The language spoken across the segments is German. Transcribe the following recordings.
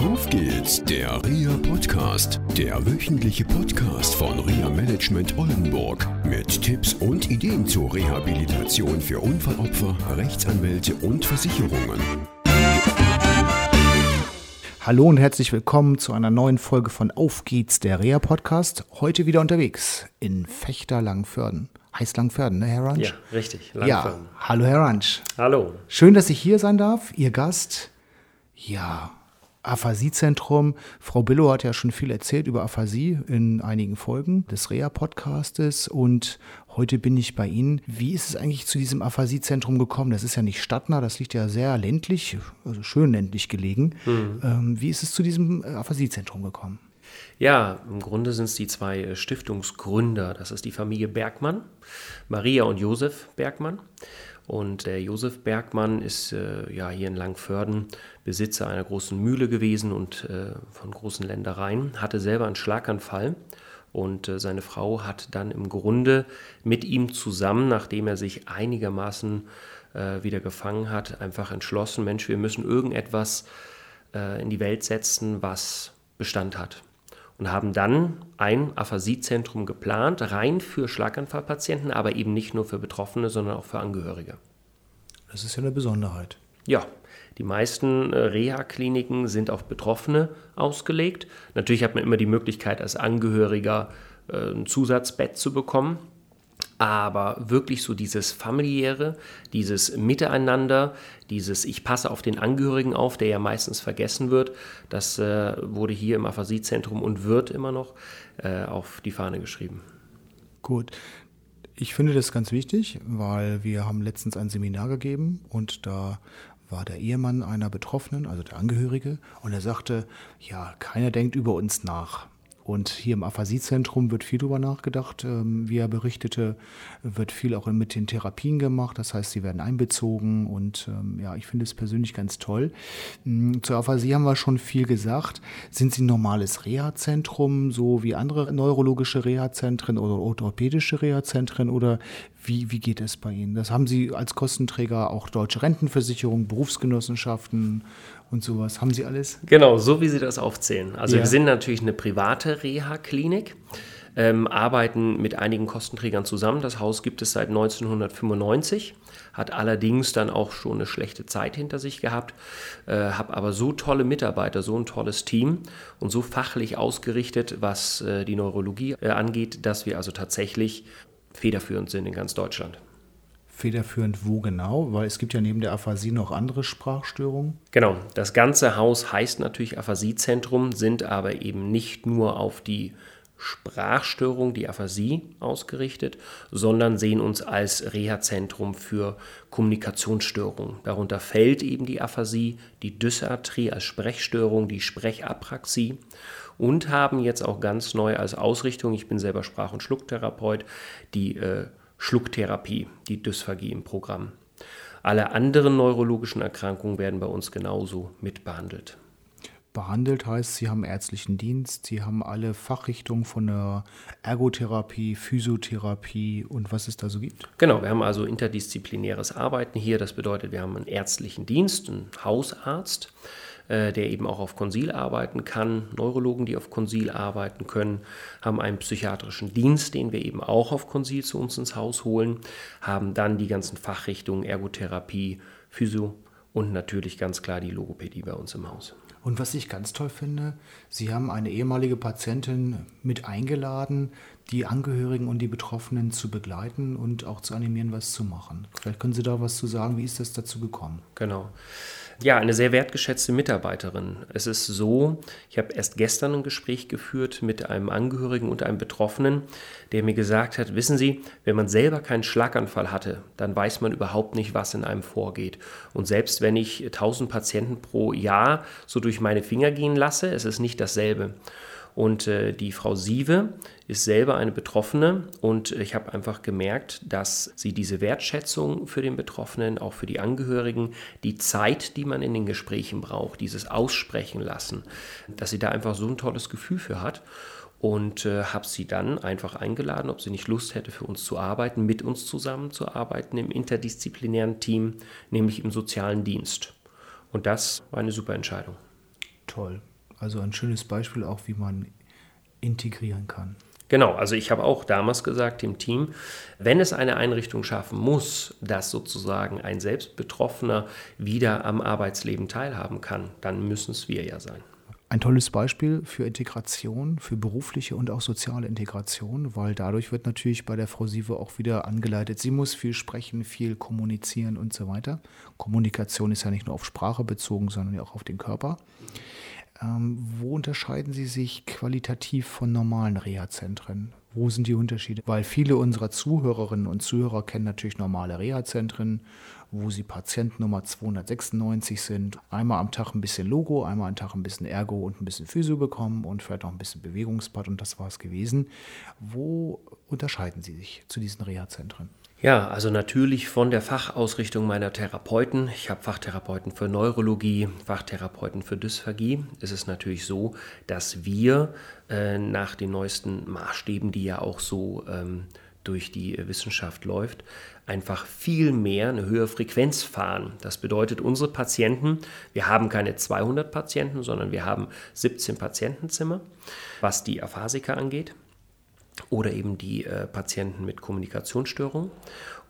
Auf geht's, der RIA Podcast, der wöchentliche Podcast von RIA Management Oldenburg mit Tipps und Ideen zur Rehabilitation für Unfallopfer, Rechtsanwälte und Versicherungen. Hallo und herzlich willkommen zu einer neuen Folge von Auf geht's, der REA Podcast. Heute wieder unterwegs in Fechter Langförden. Heißt Langförden, ne, Herr Ranch? Ja, richtig. Ja, hallo Herr Ranch. Hallo. Schön, dass ich hier sein darf, Ihr Gast. Ja, Aphasiezentrum. Frau Billow hat ja schon viel erzählt über Aphasie in einigen Folgen des REA-Podcastes und heute bin ich bei Ihnen. Wie ist es eigentlich zu diesem Aphasiezentrum gekommen? Das ist ja nicht stadtnah, das liegt ja sehr ländlich, also schön ländlich gelegen. Mhm. Ähm, wie ist es zu diesem Aphasiezentrum gekommen? Ja, im Grunde sind es die zwei äh, Stiftungsgründer. Das ist die Familie Bergmann, Maria und Josef Bergmann. Und der Josef Bergmann ist äh, ja hier in Langförden Besitzer einer großen Mühle gewesen und äh, von großen Ländereien, hatte selber einen Schlaganfall und äh, seine Frau hat dann im Grunde mit ihm zusammen, nachdem er sich einigermaßen äh, wieder gefangen hat, einfach entschlossen, Mensch, wir müssen irgendetwas äh, in die Welt setzen, was Bestand hat und haben dann ein Aphasiezentrum geplant, rein für Schlaganfallpatienten, aber eben nicht nur für Betroffene, sondern auch für Angehörige. Das ist ja eine Besonderheit. Ja, die meisten äh, Reha-Kliniken sind auf Betroffene ausgelegt. Natürlich hat man immer die Möglichkeit, als Angehöriger äh, ein Zusatzbett zu bekommen. Aber wirklich so dieses familiäre, dieses Miteinander, dieses Ich passe auf den Angehörigen auf, der ja meistens vergessen wird, das äh, wurde hier im Aphasiezentrum und wird immer noch äh, auf die Fahne geschrieben. Gut. Ich finde das ganz wichtig, weil wir haben letztens ein Seminar gegeben und da war der Ehemann einer Betroffenen, also der Angehörige, und er sagte, ja, keiner denkt über uns nach. Und hier im Aphasiezentrum wird viel darüber nachgedacht. Ähm, wie er berichtete, wird viel auch mit den Therapien gemacht. Das heißt, sie werden einbezogen. Und ähm, ja, ich finde es persönlich ganz toll. Hm, zur Aphasie haben wir schon viel gesagt. Sind Sie ein normales Reha-Zentrum, so wie andere neurologische Reha-Zentren oder orthopädische Reha-Zentren? Oder wie, wie geht es bei Ihnen? Das haben Sie als Kostenträger auch deutsche Rentenversicherung, Berufsgenossenschaften und sowas. Haben Sie alles? Genau, so wie Sie das aufzählen. Also ja. wir sind natürlich eine private Reha-Klinik. Ähm, arbeiten mit einigen Kostenträgern zusammen. Das Haus gibt es seit 1995, hat allerdings dann auch schon eine schlechte Zeit hinter sich gehabt, äh, habe aber so tolle Mitarbeiter, so ein tolles Team und so fachlich ausgerichtet, was äh, die Neurologie äh, angeht, dass wir also tatsächlich federführend sind in ganz Deutschland. Federführend wo genau? Weil es gibt ja neben der Aphasie noch andere Sprachstörungen. Genau, das ganze Haus heißt natürlich Aphasiezentrum, sind aber eben nicht nur auf die Sprachstörung, die Aphasie ausgerichtet, sondern sehen uns als Reha-Zentrum für Kommunikationsstörungen. Darunter fällt eben die Aphasie, die Dysarthrie als Sprechstörung, die Sprechapraxie und haben jetzt auch ganz neu als Ausrichtung, ich bin selber Sprach- und Schlucktherapeut, die äh, Schlucktherapie, die Dysphagie im Programm. Alle anderen neurologischen Erkrankungen werden bei uns genauso mitbehandelt. Behandelt heißt, Sie haben ärztlichen Dienst, Sie haben alle Fachrichtungen von der Ergotherapie, Physiotherapie und was es da so gibt? Genau, wir haben also interdisziplinäres Arbeiten hier. Das bedeutet, wir haben einen ärztlichen Dienst, einen Hausarzt, äh, der eben auch auf Konsil arbeiten kann. Neurologen, die auf Konsil arbeiten können, haben einen psychiatrischen Dienst, den wir eben auch auf Konsil zu uns ins Haus holen, haben dann die ganzen Fachrichtungen Ergotherapie, Physio und natürlich ganz klar die Logopädie bei uns im Haus. Und was ich ganz toll finde, Sie haben eine ehemalige Patientin mit eingeladen, die Angehörigen und die Betroffenen zu begleiten und auch zu animieren, was zu machen. Vielleicht können Sie da was zu sagen, wie ist das dazu gekommen? Genau. Ja, eine sehr wertgeschätzte Mitarbeiterin. Es ist so, ich habe erst gestern ein Gespräch geführt mit einem Angehörigen und einem Betroffenen, der mir gesagt hat, wissen Sie, wenn man selber keinen Schlaganfall hatte, dann weiß man überhaupt nicht, was in einem vorgeht. Und selbst wenn ich 1000 Patienten pro Jahr so durch meine Finger gehen lasse, es ist nicht dasselbe. Und äh, die Frau Sieve ist selber eine Betroffene und ich habe einfach gemerkt, dass sie diese Wertschätzung für den Betroffenen, auch für die Angehörigen, die Zeit, die man in den Gesprächen braucht, dieses Aussprechen lassen, dass sie da einfach so ein tolles Gefühl für hat und äh, habe sie dann einfach eingeladen, ob sie nicht Lust hätte, für uns zu arbeiten, mit uns zusammenzuarbeiten im interdisziplinären Team, nämlich im sozialen Dienst. Und das war eine super Entscheidung. Toll. Also ein schönes Beispiel auch, wie man integrieren kann. Genau, also ich habe auch damals gesagt dem Team, wenn es eine Einrichtung schaffen muss, dass sozusagen ein Selbstbetroffener wieder am Arbeitsleben teilhaben kann, dann müssen es wir ja sein. Ein tolles Beispiel für Integration, für berufliche und auch soziale Integration, weil dadurch wird natürlich bei der Frau Sieve auch wieder angeleitet, sie muss viel sprechen, viel kommunizieren und so weiter. Kommunikation ist ja nicht nur auf Sprache bezogen, sondern ja auch auf den Körper. Ähm, wo unterscheiden Sie sich qualitativ von normalen Reha-Zentren? Wo sind die Unterschiede? Weil viele unserer Zuhörerinnen und Zuhörer kennen natürlich normale Reha-Zentren, wo sie Patientennummer 296 sind. Einmal am Tag ein bisschen Logo, einmal am Tag ein bisschen Ergo und ein bisschen Physio bekommen und vielleicht auch ein bisschen Bewegungsbad und das war es gewesen. Wo unterscheiden Sie sich zu diesen Reha-Zentren? Ja, also natürlich von der Fachausrichtung meiner Therapeuten. Ich habe Fachtherapeuten für Neurologie, Fachtherapeuten für Dysphagie. Es ist natürlich so, dass wir äh, nach den neuesten Maßstäben, die ja auch so ähm, durch die Wissenschaft läuft, einfach viel mehr eine höhere Frequenz fahren. Das bedeutet, unsere Patienten, wir haben keine 200 Patienten, sondern wir haben 17 Patientenzimmer, was die Aphasiker angeht oder eben die äh, Patienten mit Kommunikationsstörungen.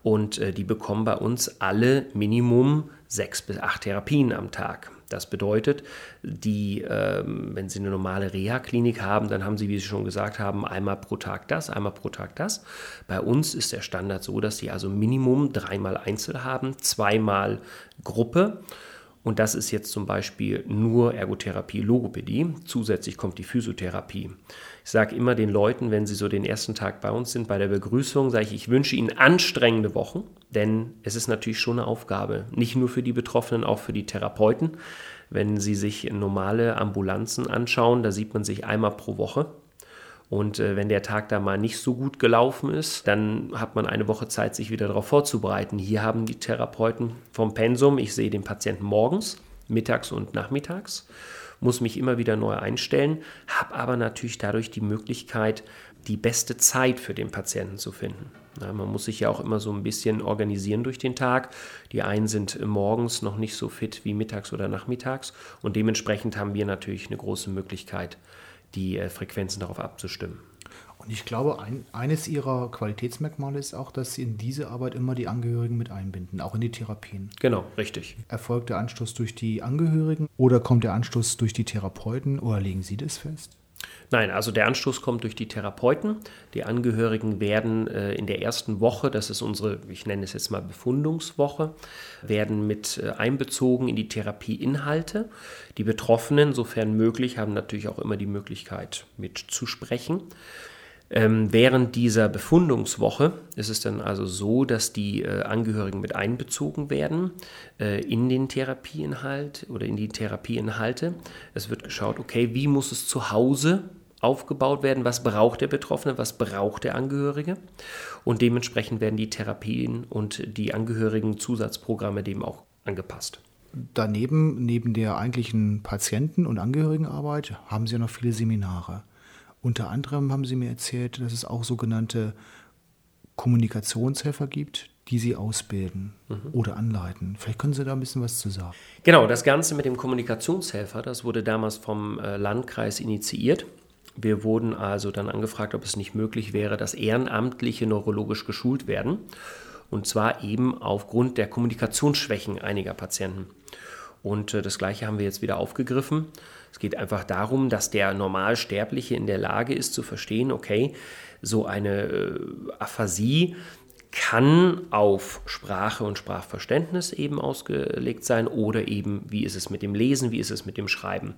Und äh, die bekommen bei uns alle Minimum sechs bis acht Therapien am Tag. Das bedeutet, die, ähm, wenn Sie eine normale Reha-Klinik haben, dann haben Sie, wie Sie schon gesagt haben, einmal pro Tag das, einmal pro Tag das. Bei uns ist der Standard so, dass Sie also Minimum dreimal Einzel haben, zweimal Gruppe. Und das ist jetzt zum Beispiel nur Ergotherapie, Logopädie. Zusätzlich kommt die Physiotherapie. Ich sage immer den Leuten, wenn sie so den ersten Tag bei uns sind, bei der Begrüßung, sage ich, ich wünsche Ihnen anstrengende Wochen, denn es ist natürlich schon eine Aufgabe, nicht nur für die Betroffenen, auch für die Therapeuten. Wenn Sie sich normale Ambulanzen anschauen, da sieht man sich einmal pro Woche. Und äh, wenn der Tag da mal nicht so gut gelaufen ist, dann hat man eine Woche Zeit, sich wieder darauf vorzubereiten. Hier haben die Therapeuten vom Pensum, ich sehe den Patienten morgens, mittags und nachmittags muss mich immer wieder neu einstellen, habe aber natürlich dadurch die Möglichkeit, die beste Zeit für den Patienten zu finden. Ja, man muss sich ja auch immer so ein bisschen organisieren durch den Tag. Die einen sind morgens noch nicht so fit wie mittags oder nachmittags und dementsprechend haben wir natürlich eine große Möglichkeit, die äh, Frequenzen darauf abzustimmen. Und ich glaube, ein, eines ihrer Qualitätsmerkmale ist auch, dass sie in diese Arbeit immer die Angehörigen mit einbinden, auch in die Therapien. Genau, richtig. Erfolgt der Anstoß durch die Angehörigen oder kommt der Anstoß durch die Therapeuten oder legen Sie das fest? Nein, also der Anstoß kommt durch die Therapeuten. Die Angehörigen werden äh, in der ersten Woche, das ist unsere, ich nenne es jetzt mal Befundungswoche, werden mit äh, einbezogen in die Therapieinhalte. Die Betroffenen, sofern möglich, haben natürlich auch immer die Möglichkeit mitzusprechen. Ähm, während dieser Befundungswoche ist es dann also so, dass die äh, Angehörigen mit einbezogen werden äh, in den Therapieinhalt oder in die Therapieinhalte. Es wird geschaut, okay, wie muss es zu Hause aufgebaut werden, was braucht der Betroffene, was braucht der Angehörige und dementsprechend werden die Therapien und die Angehörigen Zusatzprogramme dem auch angepasst. Daneben, neben der eigentlichen Patienten- und Angehörigenarbeit, haben Sie ja noch viele Seminare. Unter anderem haben Sie mir erzählt, dass es auch sogenannte Kommunikationshelfer gibt, die Sie ausbilden mhm. oder anleiten. Vielleicht können Sie da ein bisschen was zu sagen. Genau, das Ganze mit dem Kommunikationshelfer, das wurde damals vom äh, Landkreis initiiert. Wir wurden also dann angefragt, ob es nicht möglich wäre, dass Ehrenamtliche neurologisch geschult werden. Und zwar eben aufgrund der Kommunikationsschwächen einiger Patienten. Und äh, das Gleiche haben wir jetzt wieder aufgegriffen. Es geht einfach darum, dass der Normalsterbliche in der Lage ist zu verstehen, okay, so eine äh, Aphasie kann auf Sprache und Sprachverständnis eben ausgelegt sein oder eben, wie ist es mit dem Lesen, wie ist es mit dem Schreiben.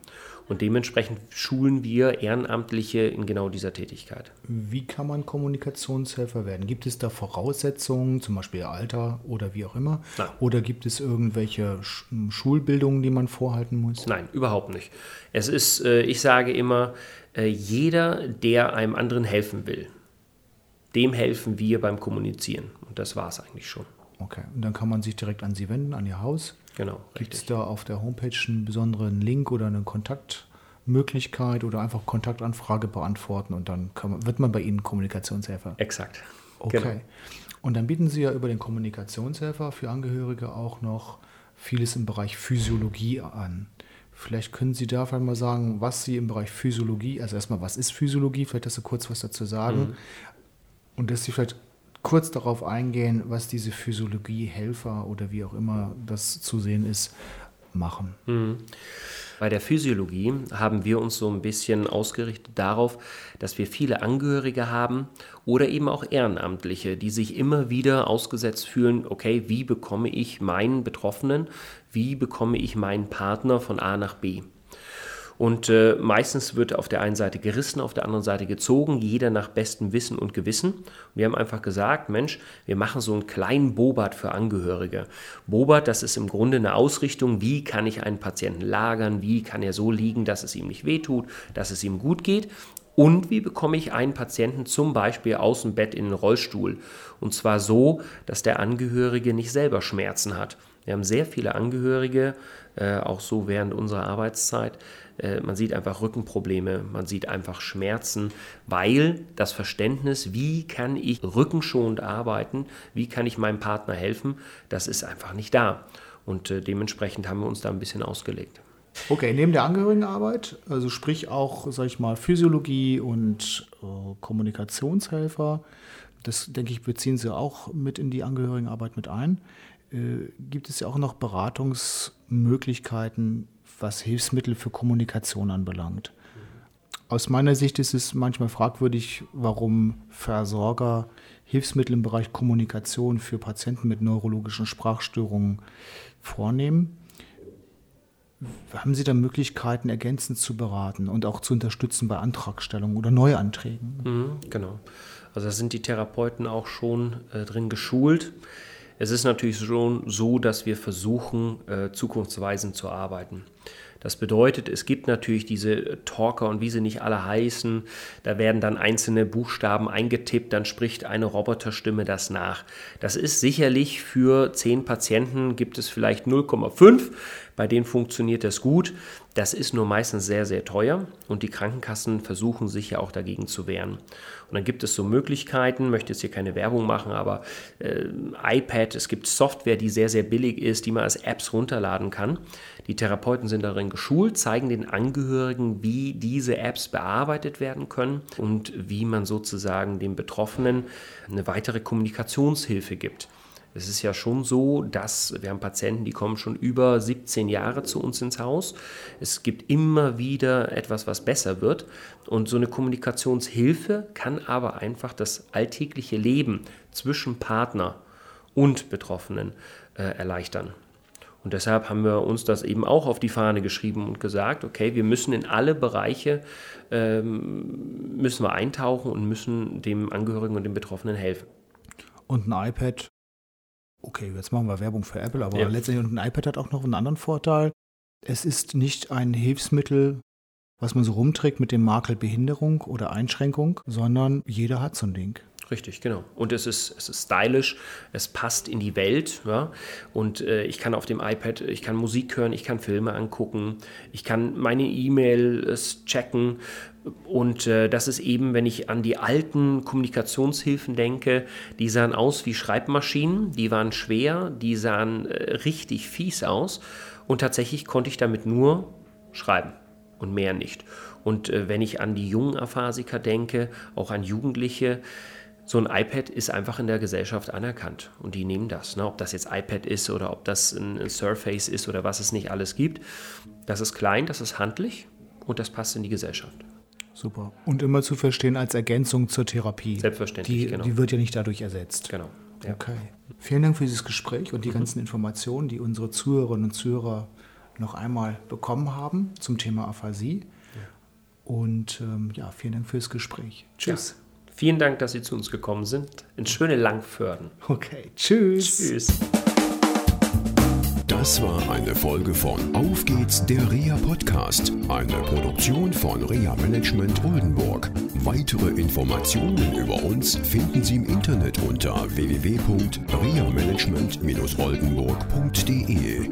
Und dementsprechend schulen wir Ehrenamtliche in genau dieser Tätigkeit. Wie kann man Kommunikationshelfer werden? Gibt es da Voraussetzungen, zum Beispiel Alter oder wie auch immer? Nein. Oder gibt es irgendwelche Schulbildungen, die man vorhalten muss? Nein, überhaupt nicht. Es ist, äh, ich sage immer, äh, jeder, der einem anderen helfen will, dem helfen wir beim Kommunizieren. Und das war es eigentlich schon. Okay, und dann kann man sich direkt an Sie wenden, an Ihr Haus. Genau. Gibt es da auf der Homepage einen besonderen Link oder eine Kontaktmöglichkeit oder einfach Kontaktanfrage beantworten und dann man, wird man bei Ihnen Kommunikationshelfer? Exakt. Okay. Genau. Und dann bieten Sie ja über den Kommunikationshelfer für Angehörige auch noch vieles im Bereich Physiologie an. Vielleicht können Sie da mal sagen, was Sie im Bereich Physiologie, also erstmal, was ist Physiologie? Vielleicht, dass Sie kurz was dazu sagen. Mhm. Und dass Sie vielleicht kurz darauf eingehen, was diese Physiologie-Helfer oder wie auch immer das zu sehen ist, machen. Mhm. Bei der Physiologie haben wir uns so ein bisschen ausgerichtet darauf, dass wir viele Angehörige haben oder eben auch Ehrenamtliche, die sich immer wieder ausgesetzt fühlen, okay, wie bekomme ich meinen Betroffenen, wie bekomme ich meinen Partner von A nach B? Und äh, meistens wird auf der einen Seite gerissen, auf der anderen Seite gezogen, jeder nach bestem Wissen und Gewissen. Und wir haben einfach gesagt, Mensch, wir machen so einen kleinen Bobat für Angehörige. Bobat, das ist im Grunde eine Ausrichtung, wie kann ich einen Patienten lagern, wie kann er so liegen, dass es ihm nicht wehtut, dass es ihm gut geht. Und wie bekomme ich einen Patienten zum Beispiel aus dem Bett in den Rollstuhl? Und zwar so, dass der Angehörige nicht selber Schmerzen hat. Wir haben sehr viele Angehörige, äh, auch so während unserer Arbeitszeit, äh, man sieht einfach Rückenprobleme, man sieht einfach Schmerzen, weil das Verständnis, wie kann ich rückenschonend arbeiten, wie kann ich meinem Partner helfen, das ist einfach nicht da. Und äh, dementsprechend haben wir uns da ein bisschen ausgelegt. Okay, neben der Angehörigenarbeit, also sprich auch, sag ich mal, Physiologie und äh, Kommunikationshelfer, das denke ich, beziehen Sie auch mit in die Angehörigenarbeit mit ein. Äh, gibt es ja auch noch Beratungsmöglichkeiten was Hilfsmittel für Kommunikation anbelangt. Aus meiner Sicht ist es manchmal fragwürdig, warum Versorger Hilfsmittel im Bereich Kommunikation für Patienten mit neurologischen Sprachstörungen vornehmen. Haben Sie da Möglichkeiten, ergänzend zu beraten und auch zu unterstützen bei Antragstellungen oder Neuanträgen? Mhm, genau. Also da sind die Therapeuten auch schon äh, drin geschult. Es ist natürlich schon so, dass wir versuchen, äh, zukunftsweisend zu arbeiten. Das bedeutet, es gibt natürlich diese Talker und wie sie nicht alle heißen, da werden dann einzelne Buchstaben eingetippt, dann spricht eine Roboterstimme das nach. Das ist sicherlich für zehn Patienten gibt es vielleicht 0,5 bei denen funktioniert das gut. Das ist nur meistens sehr, sehr teuer und die Krankenkassen versuchen sich ja auch dagegen zu wehren. Und dann gibt es so Möglichkeiten, möchte jetzt hier keine Werbung machen, aber äh, iPad, es gibt Software, die sehr, sehr billig ist, die man als Apps runterladen kann. Die Therapeuten sind darin geschult, zeigen den Angehörigen, wie diese Apps bearbeitet werden können und wie man sozusagen dem Betroffenen eine weitere Kommunikationshilfe gibt. Es ist ja schon so, dass wir haben Patienten, die kommen schon über 17 Jahre zu uns ins Haus. Es gibt immer wieder etwas, was besser wird. Und so eine Kommunikationshilfe kann aber einfach das alltägliche Leben zwischen Partner und Betroffenen äh, erleichtern. Und deshalb haben wir uns das eben auch auf die Fahne geschrieben und gesagt, okay, wir müssen in alle Bereiche ähm, müssen wir eintauchen und müssen dem Angehörigen und dem Betroffenen helfen. Und ein iPad okay, jetzt machen wir Werbung für Apple, aber ja. letztendlich ein iPad hat auch noch einen anderen Vorteil. Es ist nicht ein Hilfsmittel, was man so rumträgt mit dem Makel Behinderung oder Einschränkung, sondern jeder hat so ein Ding. Richtig, genau. Und es ist, es ist stylisch, es passt in die Welt. Ja? Und äh, ich kann auf dem iPad, ich kann Musik hören, ich kann Filme angucken, ich kann meine E-Mails checken. Und äh, das ist eben, wenn ich an die alten Kommunikationshilfen denke, die sahen aus wie Schreibmaschinen, die waren schwer, die sahen äh, richtig fies aus. Und tatsächlich konnte ich damit nur schreiben und mehr nicht. Und äh, wenn ich an die jungen Aphasiker denke, auch an Jugendliche, so ein iPad ist einfach in der Gesellschaft anerkannt und die nehmen das. Ne? Ob das jetzt iPad ist oder ob das ein Surface ist oder was es nicht alles gibt. Das ist klein, das ist handlich und das passt in die Gesellschaft. Super. Und immer zu verstehen als Ergänzung zur Therapie. Selbstverständlich, die, genau. Die wird ja nicht dadurch ersetzt. Genau. Ja. Okay. Vielen Dank für dieses Gespräch und die mhm. ganzen Informationen, die unsere Zuhörerinnen und Zuhörer noch einmal bekommen haben zum Thema Aphasie. Ja. Und ähm, ja, vielen Dank fürs Gespräch. Tschüss. Ja. Vielen Dank, dass Sie zu uns gekommen sind. In schöne Langförden. Okay, tschüss. Tschüss. Das war eine Folge von Auf geht's, der REA Podcast, eine Produktion von REA Management Oldenburg. Weitere Informationen über uns finden Sie im Internet unter www.reamanagement-oldenburg.de.